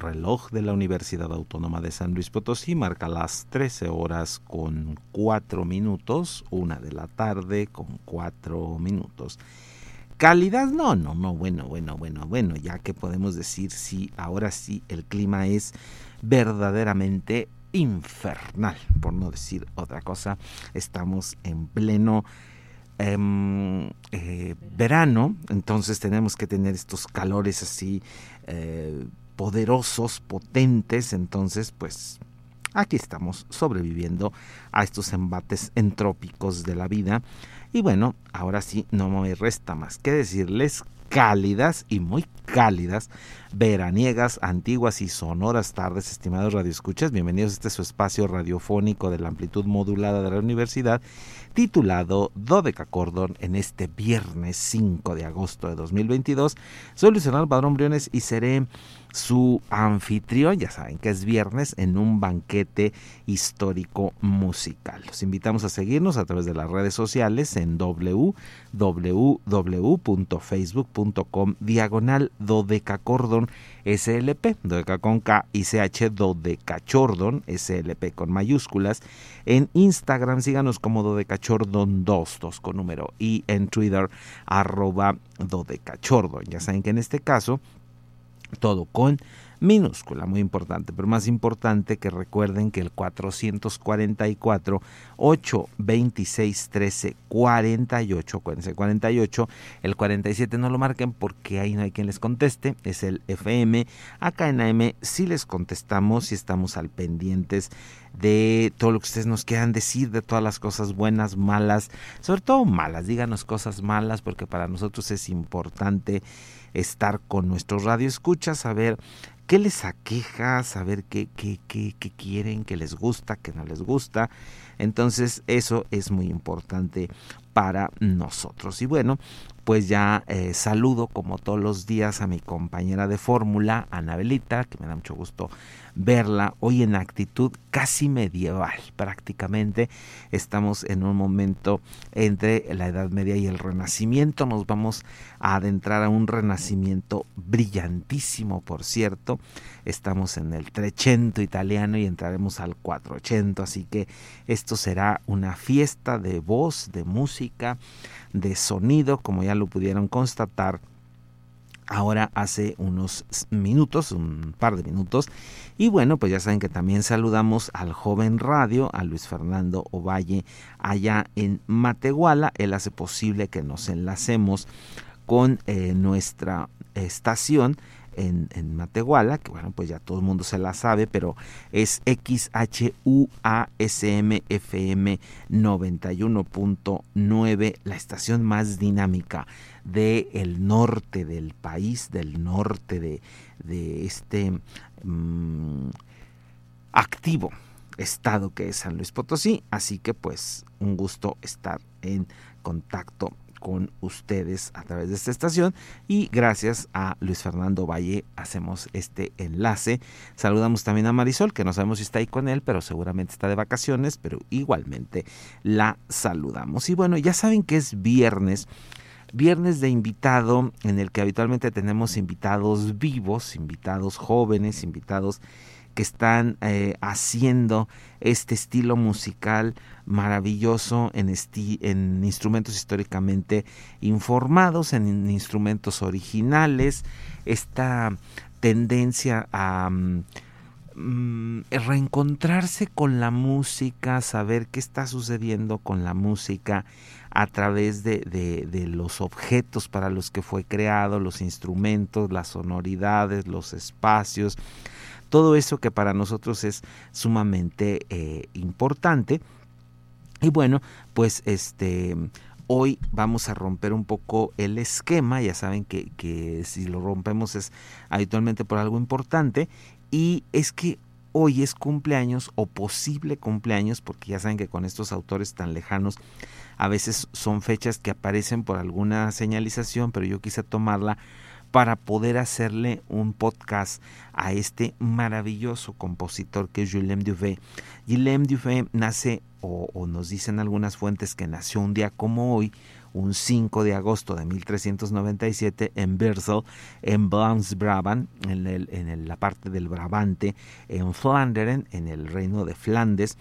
El reloj de la Universidad Autónoma de San Luis Potosí marca las 13 horas con 4 minutos, una de la tarde con 4 minutos. Calidad, no, no, no, bueno, bueno, bueno, bueno, ya que podemos decir si ahora sí el clima es verdaderamente infernal, por no decir otra cosa. Estamos en pleno em, eh, verano, entonces tenemos que tener estos calores así eh, poderosos, potentes, entonces pues aquí estamos sobreviviendo a estos embates entrópicos de la vida. Y bueno, ahora sí, no me resta más que decirles cálidas y muy cálidas, veraniegas, antiguas y sonoras tardes, estimados radioescuchas. Bienvenidos a este su espacio radiofónico de la amplitud modulada de la universidad, titulado Dodeca Cordón en este viernes 5 de agosto de 2022. Soy Luis Hernán Padrón Briones y seré su anfitrión, ya saben que es viernes, en un banquete histórico musical. Los invitamos a seguirnos a través de las redes sociales en www.facebook.com diagonal dodecacordon slp, dodeca con K y CH dodecachordon slp con mayúsculas. En Instagram síganos como dodecachordon 2, 2 con número y en Twitter arroba dodecachordon. Ya saben que en este caso todo con minúscula, muy importante, pero más importante que recuerden que el 444 826 13 48, 48, el 47 no lo marquen porque ahí no hay quien les conteste, es el FM, acá en AM sí les contestamos y estamos al pendientes de todo lo que ustedes nos quieran decir, de todas las cosas buenas, malas, sobre todo malas, díganos cosas malas porque para nosotros es importante estar con nuestros radioescuchas, saber qué les aqueja, saber qué, qué, qué, quieren, qué les gusta, qué no les gusta. Entonces eso es muy importante para nosotros. Y bueno, pues ya eh, saludo como todos los días a mi compañera de fórmula, Anabelita, que me da mucho gusto verla hoy en actitud casi medieval prácticamente. Estamos en un momento entre la Edad Media y el Renacimiento. Nos vamos a adentrar a un renacimiento brillantísimo, por cierto. Estamos en el 300 italiano y entraremos al 480, así que esto será una fiesta de voz, de música, de sonido, como ya lo pudieron constatar ahora hace unos minutos, un par de minutos. Y bueno, pues ya saben que también saludamos al joven radio, a Luis Fernando Ovalle, allá en Matehuala. Él hace posible que nos enlacemos con eh, nuestra estación en, en, Matehuala, que bueno, pues ya todo el mundo se la sabe, pero es XHUASMFM 91.9, la estación más dinámica del norte del país, del norte de, de este mm, activo estado que es San Luis Potosí. Así que pues un gusto estar en contacto con ustedes a través de esta estación y gracias a Luis Fernando Valle hacemos este enlace. Saludamos también a Marisol, que no sabemos si está ahí con él, pero seguramente está de vacaciones, pero igualmente la saludamos. Y bueno, ya saben que es viernes viernes de invitado en el que habitualmente tenemos invitados vivos, invitados jóvenes, invitados que están eh, haciendo este estilo musical maravilloso en, en instrumentos históricamente informados, en instrumentos originales, esta tendencia a... Mm, reencontrarse con la música, saber qué está sucediendo con la música a través de, de, los objetos para los que fue creado, los instrumentos, las sonoridades, los espacios, todo eso que para nosotros es sumamente eh, importante. Y bueno, pues este hoy vamos a romper un poco el esquema, ya saben que, que si lo rompemos es habitualmente por algo importante, y es que hoy es cumpleaños o posible cumpleaños, porque ya saben que con estos autores tan lejanos a veces son fechas que aparecen por alguna señalización, pero yo quise tomarla para poder hacerle un podcast a este maravilloso compositor que es Guillaume Dufay. Guillaume Dufay nace, o, o, nos dicen algunas fuentes que nació un día como hoy, un 5 de agosto de 1397 en Bersel, en Vlaams Brabant, en, el, en la parte del Brabante, en Flanderen, en el reino de Flandes,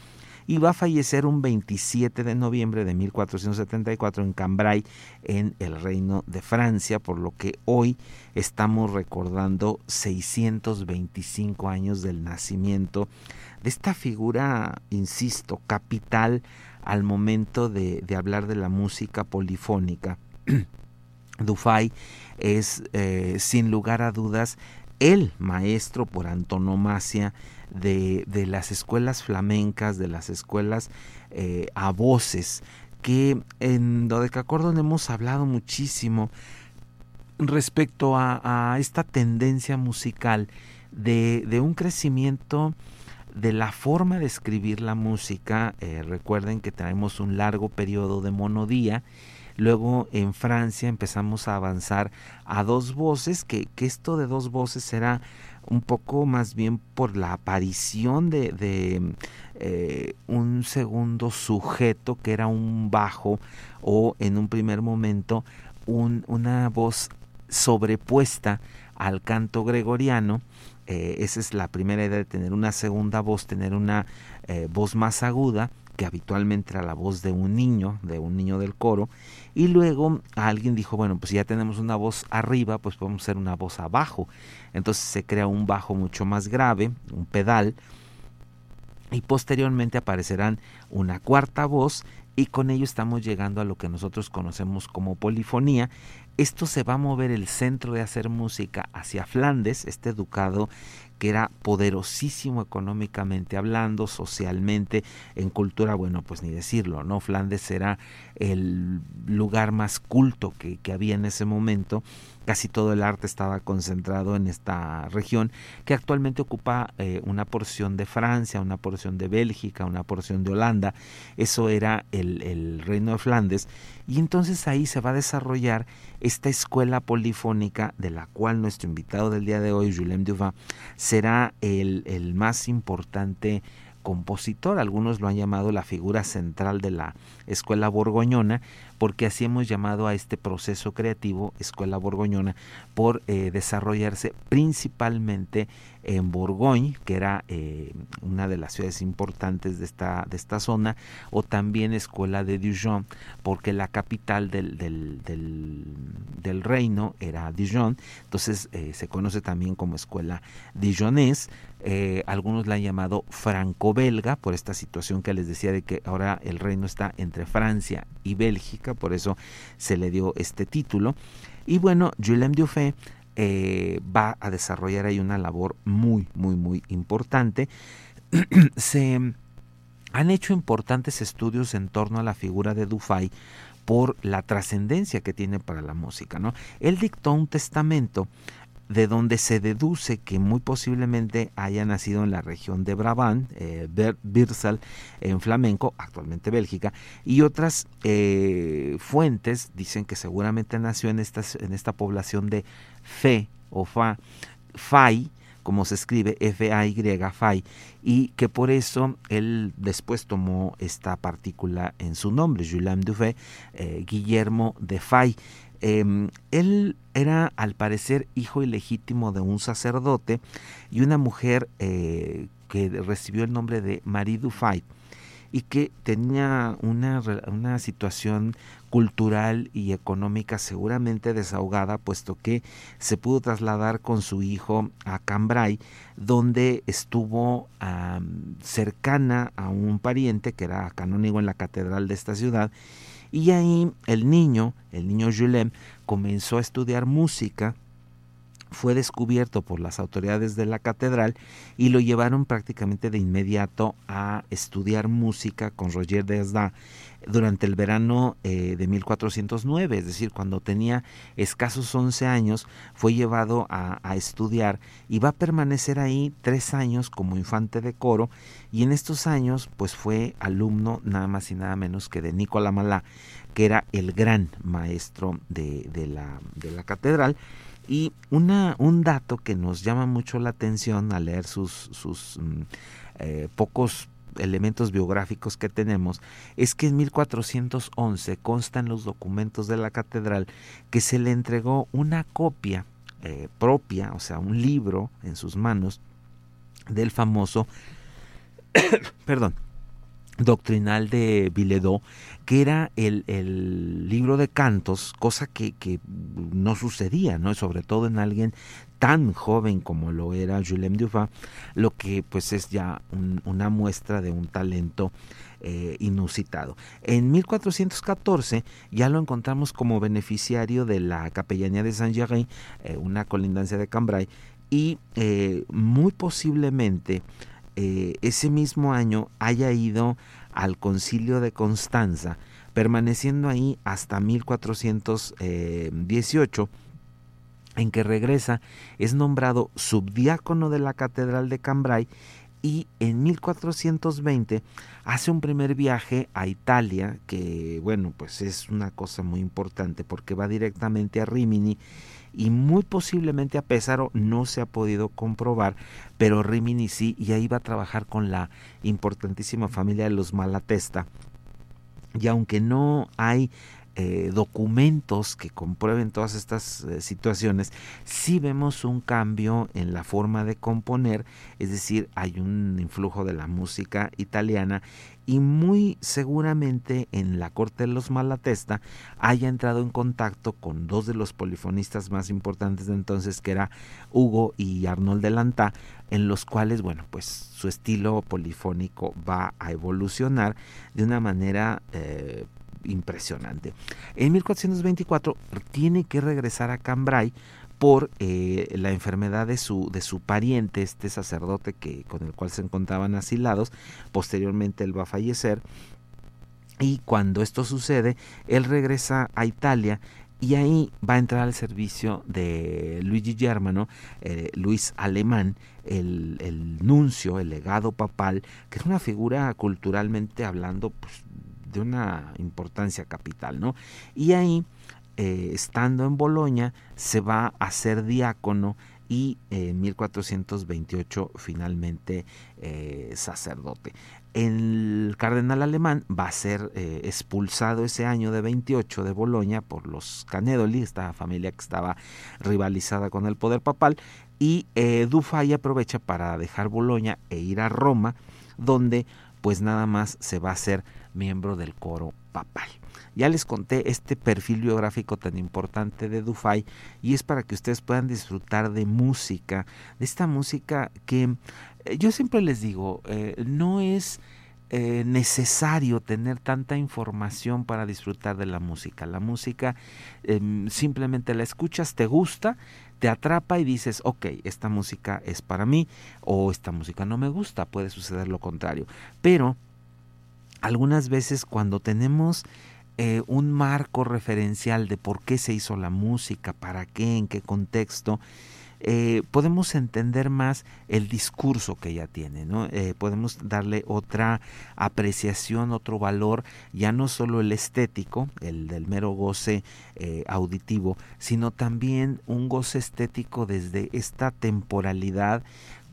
y va a fallecer un 27 de noviembre de 1474 en Cambrai, en el Reino de Francia, por lo que hoy estamos recordando 625 años del nacimiento de esta figura, insisto, capital al momento de, hablar de la música polifónica. Dufay es, eh, sin lugar a dudas, el maestro por antonomasia de, las escuelas flamencas, de las escuelas eh, a voces, que en Dodecacordon hemos hablado muchísimo respecto a, esta tendencia musical de, un crecimiento de la forma de escribir la música. Eh, recuerden que tenemos un largo periodo de monodía. Luego en Francia empezamos a avanzar a dos voces, que, que esto de dos voces será un poco más bien por la aparición de, eh, un segundo sujeto que era un bajo o en un primer momento un, una voz sobrepuesta al canto gregoriano. Eh, esa es la primera idea de tener una segunda voz, tener una eh, voz más aguda que habitualmente era la voz de un niño, de un niño del coro, y luego alguien dijo, bueno, pues ya tenemos una voz arriba, pues podemos hacer una voz abajo. Entonces se crea un bajo mucho más grave, un pedal, y posteriormente aparecerán una cuarta voz y con ello estamos llegando a lo que nosotros conocemos como polifonía. Esto se va a mover el centro de hacer música hacia Flandes, este ducado que era poderosísimo económicamente hablando, socialmente, en cultura, bueno, pues ni decirlo, ¿no? Flandes era el lugar más culto que, que había en ese momento casi todo el arte estaba concentrado en esta región que actualmente ocupa eh, una porción de Francia, una porción de Bélgica, una porción de Holanda. Eso era el, reino de Flandes. Y entonces ahí se va a desarrollar esta escuela polifónica de la cual nuestro invitado del día de hoy, Julien Duvin, será el más importante compositor, algunos lo han llamado la figura central de la escuela borgoñona, porque así hemos llamado a este proceso creativo, escuela borgoñona, por eh, desarrollarse principalmente en Borgoña, que era eh, una de las ciudades importantes de esta, de esta zona, o también escuela de Dijon, porque la capital del, del, del, reino era Dijon, entonces eh, se conoce también como escuela dijonés, eh, algunos la han llamado franco-belga por esta situación que les decía de que ahora el reino está entre Francia y Bélgica, por eso se le dio este título. Y bueno, Julien Dufay eh, va a desarrollar ahí una labor muy, muy, muy importante. se han hecho importantes estudios en torno a la figura de Dufay por la trascendencia que tiene para la música. ¿no? Él dictó un testamento de donde se deduce que muy posiblemente haya nacido en la región de Brabant, eh, Birsal, en flamenco, actualmente Bélgica, y otras eh, fuentes dicen que seguramente nació en, en esta población de Fe o Fa, Fai, como se escribe F-A-Y, Fai, y que por eso él después tomó esta partícula en su nombre, Julien Dufay, eh, Guillermo de Fay. Em, él era al parecer hijo ilegítimo de un sacerdote y una mujer eh, que recibió el nombre de Marie Dufay y que tenía una, una, situación cultural y económica seguramente desahogada, puesto que se pudo trasladar con su hijo a Cambrai, donde estuvo cercana a un pariente que era canónigo en la catedral de esta ciudad, y ahí el niño, el niño Julem, comenzó a estudiar música, fue descubierto por las autoridades de la catedral y lo llevaron prácticamente de inmediato a estudiar música con Roger Desda durante el verano eh, de 1409, es decir, cuando tenía escasos 11 años, fue llevado a, estudiar y va a permanecer ahí tres años como infante de coro y en estos años pues fue alumno nada más y nada menos que de Nicolás Malá, que era el gran maestro de, de, la, de la catedral. Y una, un dato que nos llama mucho la atención al leer sus, sus mm, eh, pocos elementos biográficos que tenemos es que en 1411 consta en los documentos de la catedral que se le entregó una copia eh, propia, o sea, un libro en sus manos del famoso, perdón, doctrinal de Biledot, que era el, el, libro de cantos, cosa que, que, no sucedía, ¿no? sobre todo en alguien tan joven como lo era Julien Dufay, lo que pues es ya un, una muestra de un talento eh, inusitado. En 1414 ya lo encontramos como beneficiario de la capellanía de Saint-Germain, eh, una colindancia de Cambrai, y eh, muy posiblemente ese mismo año haya ido al concilio de Constanza, permaneciendo ahí hasta 1418 en que regresa, es nombrado subdiácono de la Catedral de Cambrai y en 1420 hace un primer viaje a Italia, que bueno, pues es una cosa muy importante porque va directamente a Rimini y muy posiblemente a Pesaro no se ha podido comprobar, pero Rimini sí, y ahí va a trabajar con la importantísima familia de los Malatesta. Y aunque no hay eh, documentos que comprueben todas estas eh, situaciones, sí vemos un cambio en la forma de componer, es decir, hay un influjo de la música italiana y muy seguramente en la corte de los Malatesta haya entrado en contacto con dos de los polifonistas más importantes de entonces que era Hugo y Arnold de Lantá en los cuales bueno pues su estilo polifónico va a evolucionar de una manera eh, impresionante en 1424 tiene que regresar a Cambrai por eh, la enfermedad de su, de su pariente, este sacerdote que, con el cual se encontraban asilados. Posteriormente él va a fallecer. Y cuando esto sucede, él regresa a Italia y ahí va a entrar al servicio de Luigi Germano, eh, Luis Alemán, el, el, nuncio, el legado papal, que es una figura culturalmente hablando pues, de una importancia capital, ¿no? Y ahí eh, estando en Boloña, se va a ser diácono y en 1428 finalmente eh, sacerdote. El cardenal alemán va a ser eh, expulsado ese año de 28 de Boloña por los Canedoli, esta familia que estaba rivalizada con el poder papal, y Dufay aprovecha para dejar Boloña e ir a Roma, donde pues nada más se va a ser miembro del coro papal. Ya les conté este perfil biográfico tan importante de Dufay y es para que ustedes puedan disfrutar de música, de esta música que eh, yo siempre les digo, eh, no es eh, necesario tener tanta información para disfrutar de la música. La música em, simplemente la escuchas, te gusta, te atrapa y dices, ok, esta música es para mí o esta música no me gusta, puede suceder lo contrario. Pero algunas veces cuando tenemos eh, un marco referencial de por qué se hizo la música, para qué, en qué contexto, eh, podemos entender más el discurso que ella tiene, ¿no? Eh, podemos darle otra apreciación, otro valor, ya no solo el estético, el del mero goce auditivo, sino también un goce estético desde esta temporalidad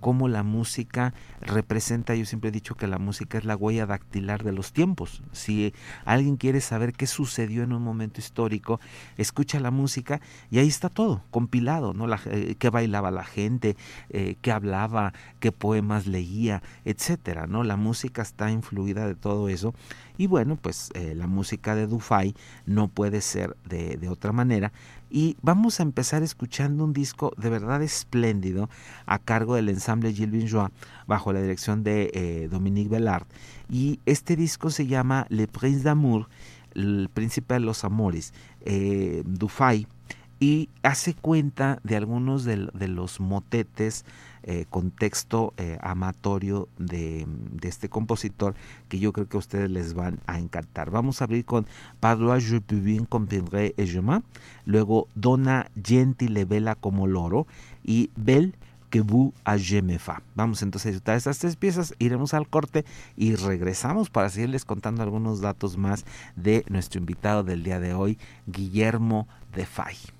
cómo la música representa, yo siempre he dicho que la música es la huella dactilar de los tiempos. Si alguien quiere saber qué sucedió en un momento histórico, escucha la música y ahí está todo, compilado, ¿no? La, eh, qué bailaba la gente, eh, qué hablaba, qué poemas leía, etcétera, ¿no? La música está influida de todo eso. Y bueno, pues eh, la música de Dufay no puede ser de, de otra manera y vamos a empezar escuchando un disco de verdad espléndido a cargo del ensamble Gilles Joie bajo la dirección de eh, Dominique Bellard. Y este disco se llama Le Prince d'Amour, el príncipe de los amores, eh, Dufay, y hace cuenta de algunos de, los motetes eh, contexto eh, amatorio de, este compositor que yo creo que a ustedes les van a encantar. Vamos a abrir con Padua je peux bien comprendre et je luego Donna Gentile Vela como loro y Belle que vous a fa. Vamos entonces a disfrutar estas tres piezas, iremos al corte y regresamos para seguirles contando algunos datos más de nuestro invitado del día de hoy, Guillermo de Fay.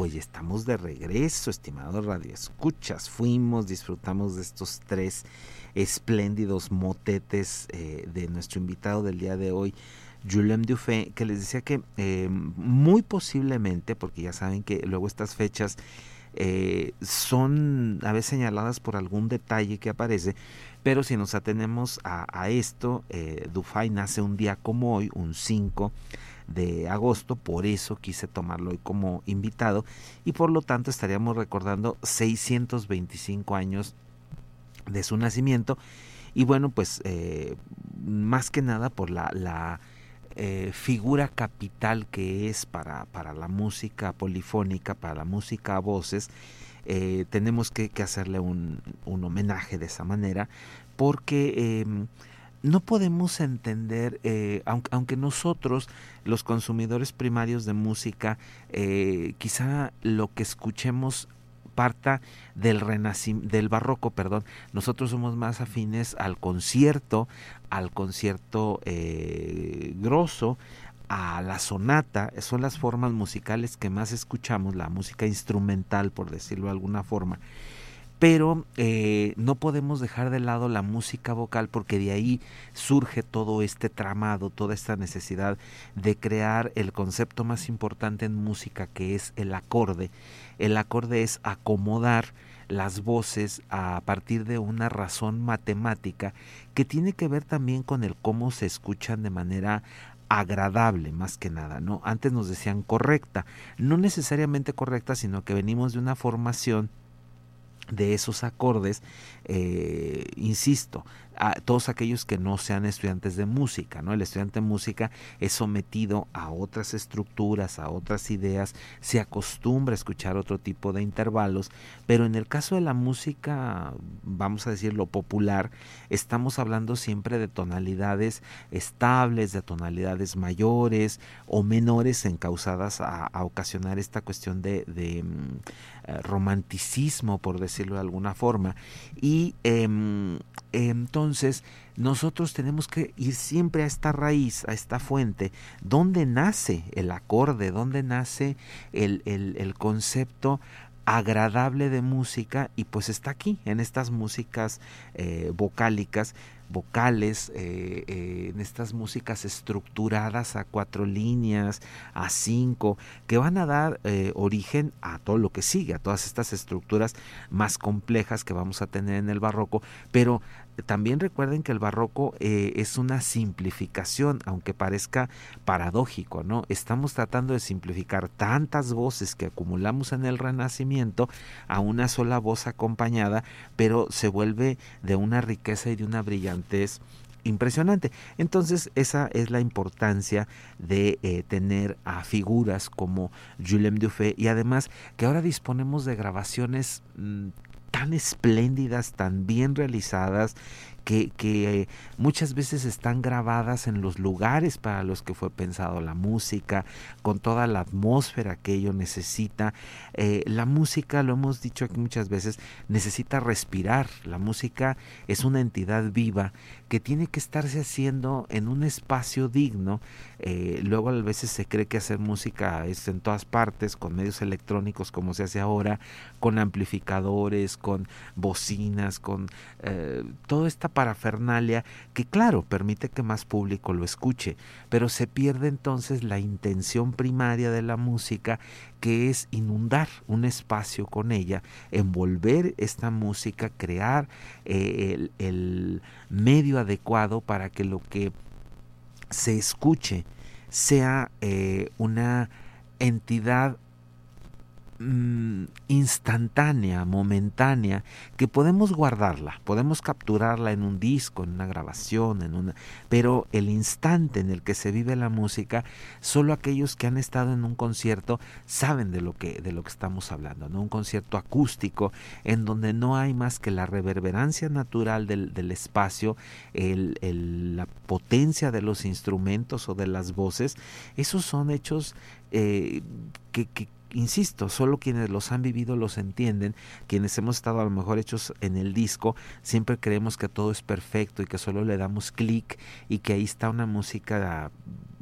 Pues estamos de regreso, estimados radioescuchas. Fuimos, disfrutamos de estos tres espléndidos motetes eh, de nuestro invitado del día de hoy, Julien Dufay, que les decía que eh, muy posiblemente, porque ya saben que luego estas fechas eh, son a veces señaladas por algún detalle que aparece, pero si nos atenemos a, a esto, Dufay nace un día como hoy, un 5 de agosto, por eso quise tomarlo hoy como invitado y por lo tanto estaríamos recordando 625 años de su nacimiento. Y bueno pues eh, más que nada por la, la eh, figura capital que es para, para, la música polifónica, para la música a voces, eh, tenemos que, que hacerle un, un, homenaje de esa manera porque em, no podemos entender, eh, aunque, nosotros, los consumidores primarios de música, eh, quizá lo que escuchemos parta del del barroco, perdón. Nosotros somos más afines al concierto, al concierto eh, grosso, a la sonata, son las formas musicales que más escuchamos, la música instrumental, por decirlo de alguna forma pero eh, no podemos dejar de lado la música vocal porque de ahí surge todo este tramado, toda esta necesidad de crear el concepto más importante en música que es el acorde. El acorde es acomodar las voces a partir de una razón matemática que tiene que ver también con el cómo se escuchan de manera agradable más que nada, ¿no? Antes nos decían correcta, no necesariamente correcta, sino que venimos de una formación de esos acordes, eh, insisto, a todos aquellos que no sean estudiantes de música, ¿no? El estudiante de música es sometido a otras estructuras, a otras ideas, se acostumbra a escuchar otro tipo de intervalos, pero en el caso de la música, vamos a decirlo popular, estamos hablando siempre de tonalidades estables, de tonalidades mayores o menores encausadas a, a ocasionar esta cuestión de, mm, eh, romanticismo, por decirlo de alguna forma. Y em, entonces nosotros tenemos que ir siempre a esta raíz, a esta fuente, donde nace el acorde, donde nace el, el concepto agradable de música y pues está aquí en estas músicas eh, vocálicas vocales, eh, eh, en estas músicas estructuradas a cuatro líneas, a cinco, que van a dar origen a todo lo que sigue, a todas estas estructuras más complejas que vamos a tener en el barroco, pero también recuerden que el barroco eh, es una simplificación, aunque parezca paradójico, ¿no? Estamos tratando de simplificar tantas voces que acumulamos en el Renacimiento a una sola voz acompañada, pero se vuelve de una riqueza y de una brillantez impresionante. Entonces esa es la importancia de eh, tener a figuras como Julien Dufay y además que ahora disponemos de grabaciones mm, tan espléndidas, tan bien realizadas, que, que, muchas veces están grabadas en los lugares para los que fue pensado la música, con toda la atmósfera que ello necesita. Eh, la música, lo hemos dicho aquí muchas veces, necesita respirar. La música es una entidad viva que tiene que estarse haciendo en un espacio digno. Eh, luego a veces se cree que hacer música es en todas partes, con medios electrónicos como se hace ahora, con amplificadores, con bocinas, con eh, toda esta parafernalia que claro, permite que más público lo escuche, pero se pierde entonces la intención primaria de la música que es inundar un espacio con ella, envolver esta música, crear eh, el, medio adecuado para que lo que se escuche sea eh, una entidad mm, instantánea, momentánea, que podemos guardarla, podemos capturarla en un disco, en una grabación, en una, pero el instante en el que se vive la música, solo aquellos que han estado en un concierto saben de lo que de lo que estamos hablando, ¿no? Un concierto acústico en donde no hay más que la reverberancia natural del, del espacio, el, el, la potencia de los instrumentos o de las voces, esos son hechos eh, que, que insisto, solo quienes los han vivido los entienden, quienes hemos estado a lo mejor hechos en el disco, siempre creemos que todo es perfecto y que solo le damos clic y que ahí está una música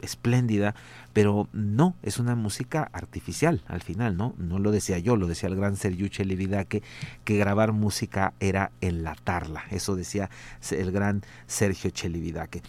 espléndida, pero no, es una música artificial al final, ¿no? No lo decía yo, lo decía el gran Sergio Chelividaque, que grabar música era enlatarla, eso decía el gran Sergio Chelividaque.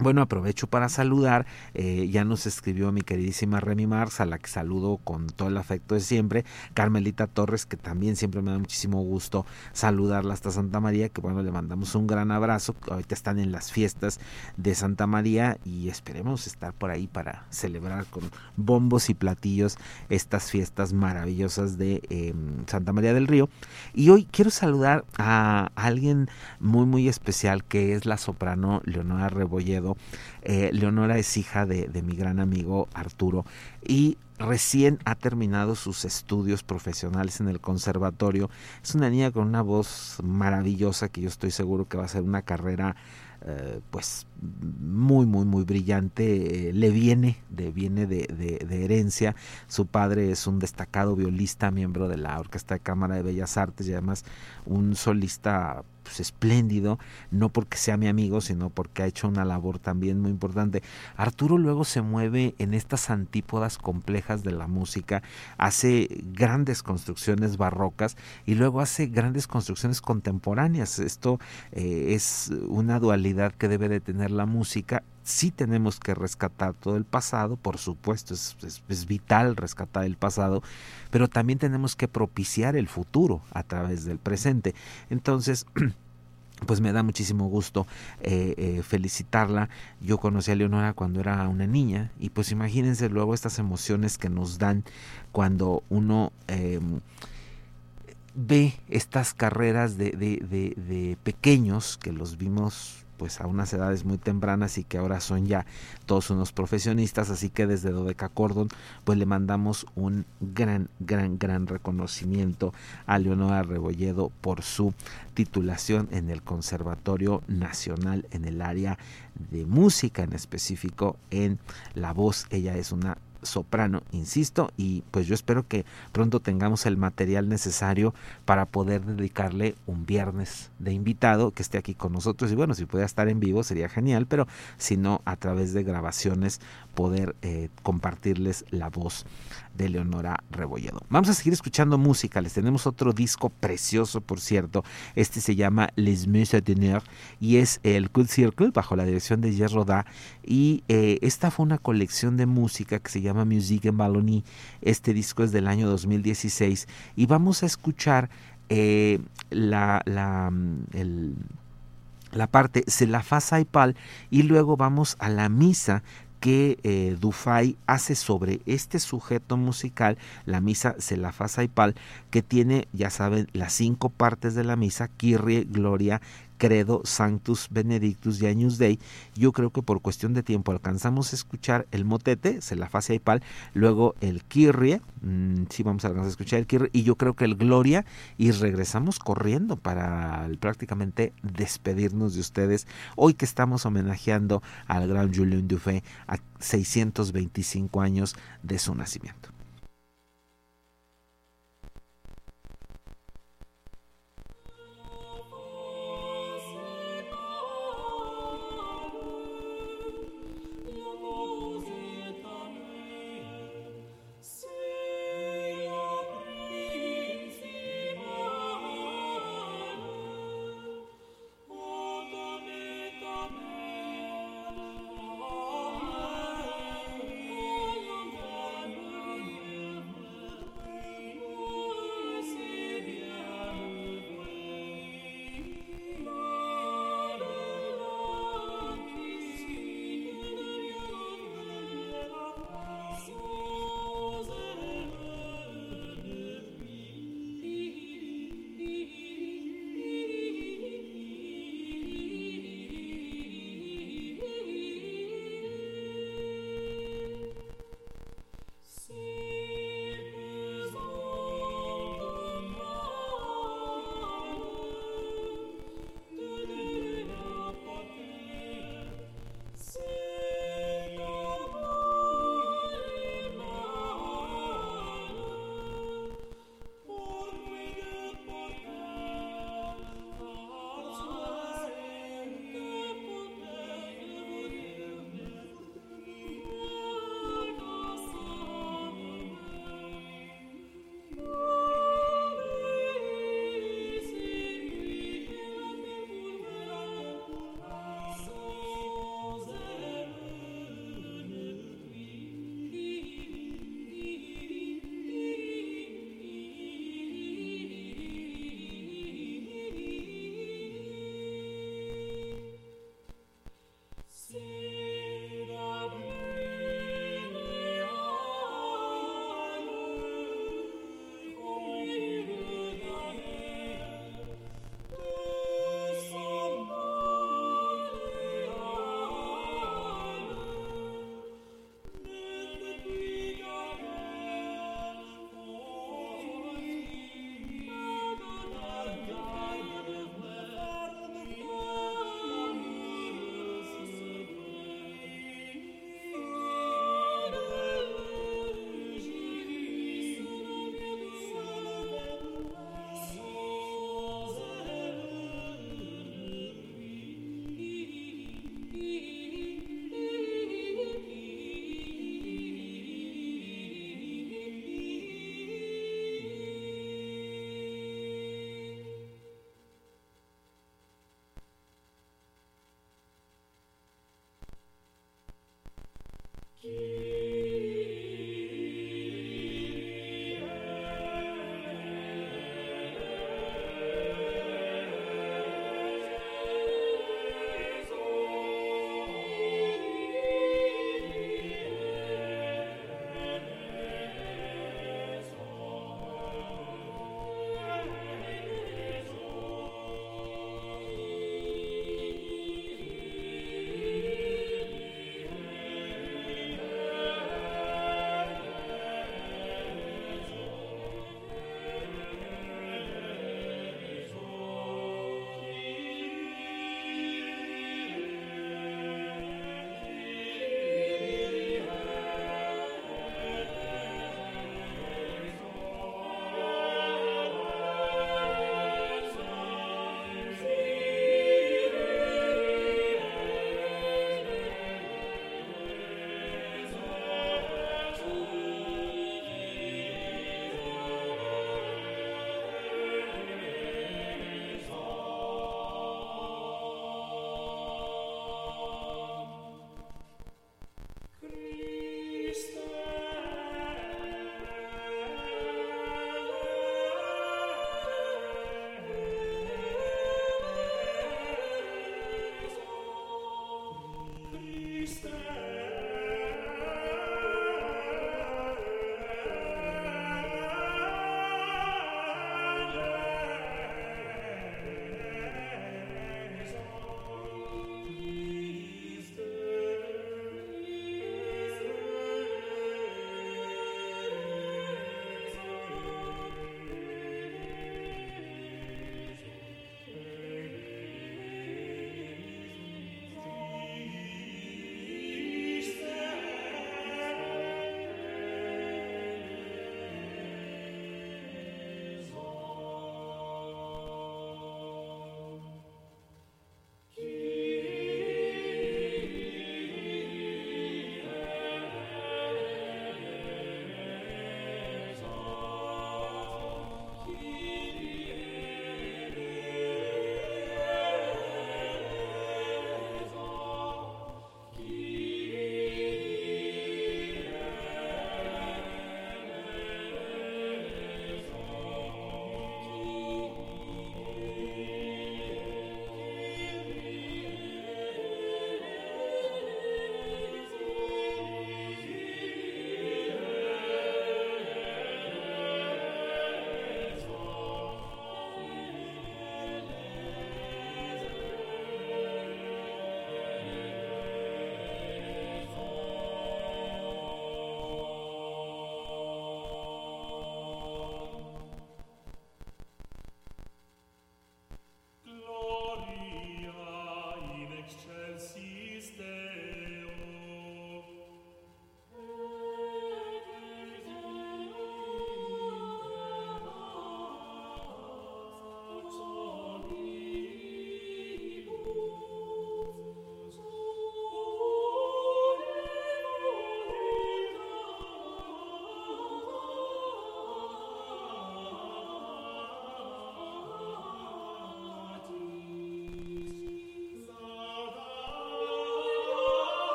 Bueno, aprovecho para saludar, eh, ya nos escribió mi queridísima Remy Mars, a la que saludo con todo el afecto de siempre, Carmelita Torres, que también siempre me da muchísimo gusto saludarla hasta Santa María, que bueno, le mandamos un gran abrazo, ahorita están en las fiestas de Santa María y esperemos estar por ahí para celebrar con bombos y platillos estas fiestas maravillosas de eh, Santa María del Río. Y hoy quiero saludar a alguien muy, muy especial, que es la soprano Leonora Rebolledo, eh, Leonora es hija de, mi gran amigo Arturo y recién ha terminado sus estudios profesionales en el conservatorio. Es una niña con una voz maravillosa que yo estoy seguro que va a ser una carrera eh, pues muy muy muy brillante eh, le viene de viene de, de, herencia su padre es un destacado violista miembro de la orquesta de cámara de bellas artes y además un solista pues, espléndido, no porque sea mi amigo, sino porque ha hecho una labor también muy importante. Arturo luego se mueve en estas antípodas complejas de la música, hace grandes construcciones barrocas y luego hace grandes construcciones contemporáneas. Esto eh, es una dualidad que debe de tener la música sí tenemos que rescatar todo el pasado, por supuesto, es, es, vital rescatar el pasado, pero también tenemos que propiciar el futuro a través del presente. Entonces, pues me da muchísimo gusto eh, eh, felicitarla. Yo conocí a Leonora cuando era una niña y pues imagínense luego estas emociones que nos dan cuando uno... Eh, ve estas carreras de, de, de pequeños que los vimos pues a unas edades muy tempranas y que ahora son ya todos unos profesionistas, así que desde Dodeca Cordon pues le mandamos un gran, gran, gran reconocimiento a Leonora Rebolledo por su titulación en el Conservatorio Nacional en el área de música en específico en la voz. Ella es una soprano, insisto, y pues yo espero que pronto tengamos el material necesario para poder dedicarle un viernes de invitado que esté aquí con nosotros. Y bueno, si puede estar en vivo sería genial, pero si no, a través de grabaciones poder eh, compartirles la voz de Leonora Rebolledo. Vamos a seguir escuchando música, les tenemos otro disco precioso, por cierto, este se llama Les d'honneur y es el Cool Circle bajo la dirección de Jess Rodá. Y eh, esta fue una colección de música que se llama Musique en Wallonie, este disco es del año 2016 y vamos a escuchar eh, la, la, el, la parte Se la Saipal y luego vamos a la misa que eh, Dufay hace sobre este sujeto musical, la misa se la fa Saipal, que tiene, ya saben, las cinco partes de la misa, Kyrie, Gloria, Credo, Sanctus, Benedictus y Agnus Dei. Yo creo que por cuestión de tiempo alcanzamos a escuchar el motete, se la fase Aipal, luego el Kyrie, mmm, sí vamos a alcanzar a escuchar el Kyrie, y yo creo que el Gloria, y regresamos corriendo para prácticamente despedirnos de ustedes. Hoy que estamos homenajeando al gran Julien Dufay a 625 años de su nacimiento.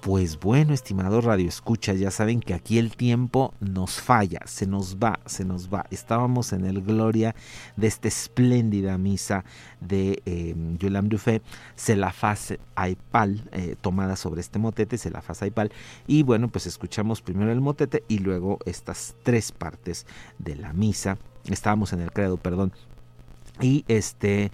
Pues bueno, estimado Radio Escucha, ya saben que aquí el tiempo nos falla, se nos va, se nos va. Estábamos en el Gloria de esta espléndida misa de eh, Yolam Dufay, se la fase Aipal, eh, tomada sobre este motete, se la fase Aipal. Y bueno, pues escuchamos primero el motete y luego estas tres partes de la misa. Estábamos en el credo, perdón. Y este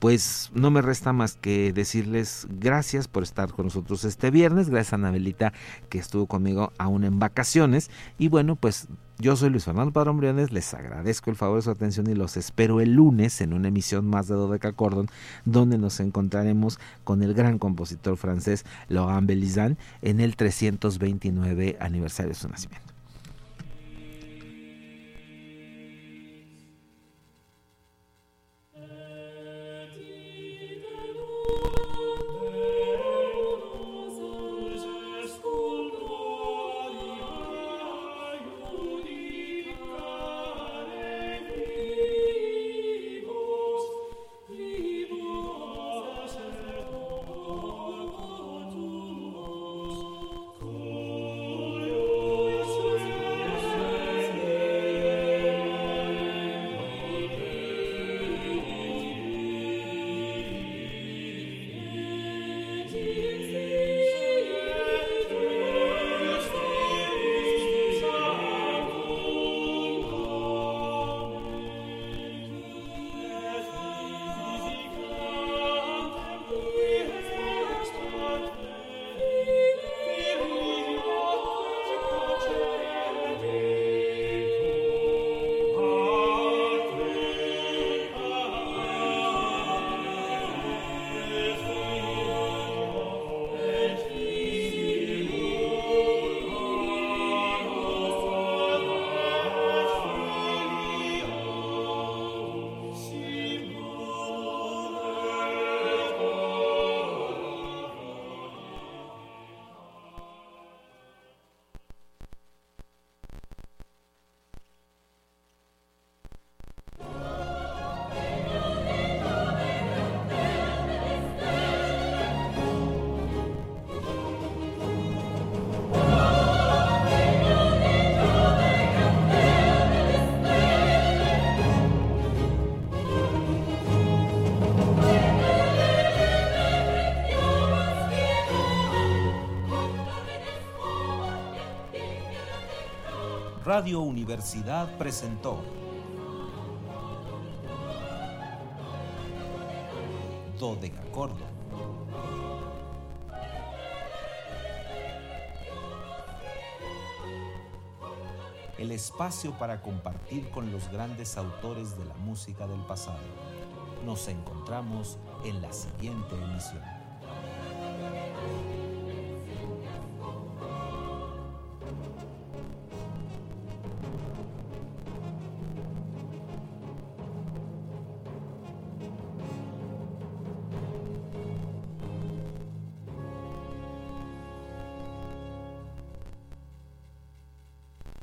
pues no me resta más que decirles gracias por estar con nosotros este viernes, gracias a Anabelita que estuvo conmigo aún en vacaciones. Y bueno pues yo soy Luis Fernando Padrón Briones, les agradezco el favor de su atención y los espero el lunes en una emisión más de Dodeca Cordon, donde nos encontraremos con el gran compositor francés Laurent Belizan en el 329 aniversario de su nacimiento. Radio Universidad presentó Dodecacordo. El espacio para compartir con los grandes autores de la música del pasado. Nos encontramos en la siguiente emisión.